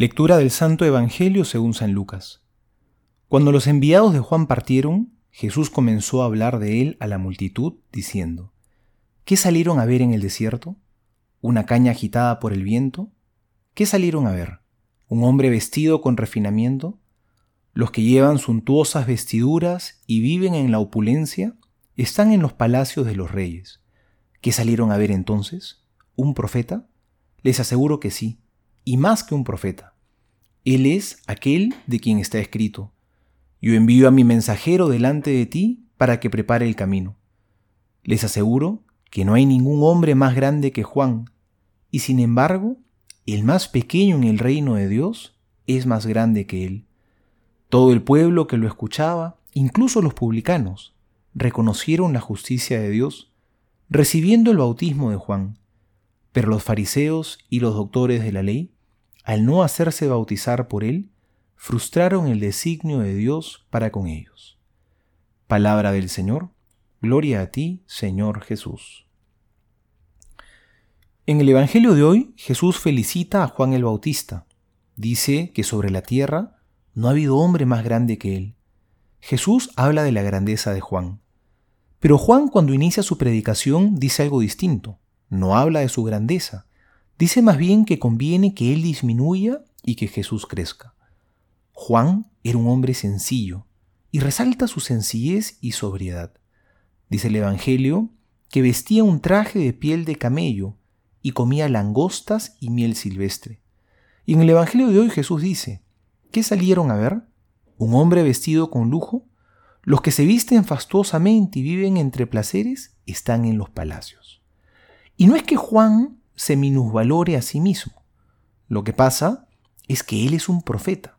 Lectura del Santo Evangelio según San Lucas. Cuando los enviados de Juan partieron, Jesús comenzó a hablar de él a la multitud, diciendo, ¿Qué salieron a ver en el desierto? ¿Una caña agitada por el viento? ¿Qué salieron a ver? ¿Un hombre vestido con refinamiento? Los que llevan suntuosas vestiduras y viven en la opulencia están en los palacios de los reyes. ¿Qué salieron a ver entonces? ¿Un profeta? Les aseguro que sí y más que un profeta. Él es aquel de quien está escrito. Yo envío a mi mensajero delante de ti para que prepare el camino. Les aseguro que no hay ningún hombre más grande que Juan, y sin embargo, el más pequeño en el reino de Dios es más grande que él. Todo el pueblo que lo escuchaba, incluso los publicanos, reconocieron la justicia de Dios, recibiendo el bautismo de Juan. Pero los fariseos y los doctores de la ley, al no hacerse bautizar por él, frustraron el designio de Dios para con ellos. Palabra del Señor, gloria a ti, Señor Jesús. En el Evangelio de hoy, Jesús felicita a Juan el Bautista. Dice que sobre la tierra no ha habido hombre más grande que él. Jesús habla de la grandeza de Juan. Pero Juan cuando inicia su predicación dice algo distinto no habla de su grandeza, dice más bien que conviene que él disminuya y que Jesús crezca. Juan era un hombre sencillo y resalta su sencillez y sobriedad. Dice el Evangelio que vestía un traje de piel de camello y comía langostas y miel silvestre. Y en el Evangelio de hoy Jesús dice, ¿qué salieron a ver? ¿Un hombre vestido con lujo? Los que se visten fastuosamente y viven entre placeres están en los palacios. Y no es que Juan se minusvalore a sí mismo. Lo que pasa es que él es un profeta.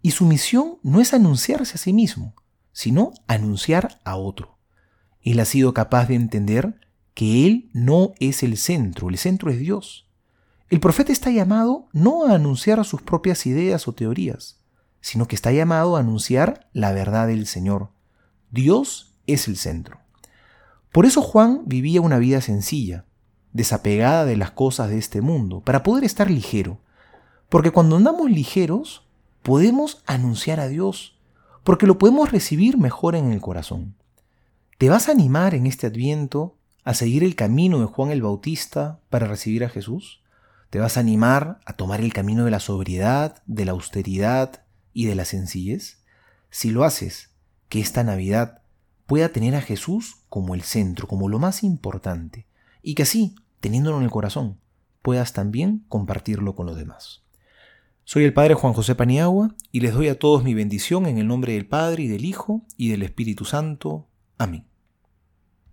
Y su misión no es anunciarse a sí mismo, sino anunciar a otro. Él ha sido capaz de entender que él no es el centro, el centro es Dios. El profeta está llamado no a anunciar sus propias ideas o teorías, sino que está llamado a anunciar la verdad del Señor. Dios es el centro. Por eso Juan vivía una vida sencilla, desapegada de las cosas de este mundo, para poder estar ligero. Porque cuando andamos ligeros, podemos anunciar a Dios, porque lo podemos recibir mejor en el corazón. ¿Te vas a animar en este adviento a seguir el camino de Juan el Bautista para recibir a Jesús? ¿Te vas a animar a tomar el camino de la sobriedad, de la austeridad y de la sencillez? Si lo haces, que esta Navidad pueda tener a Jesús como el centro, como lo más importante, y que así teniéndolo en el corazón, puedas también compartirlo con los demás. Soy el Padre Juan José Paniagua y les doy a todos mi bendición en el nombre del Padre y del Hijo y del Espíritu Santo. Amén.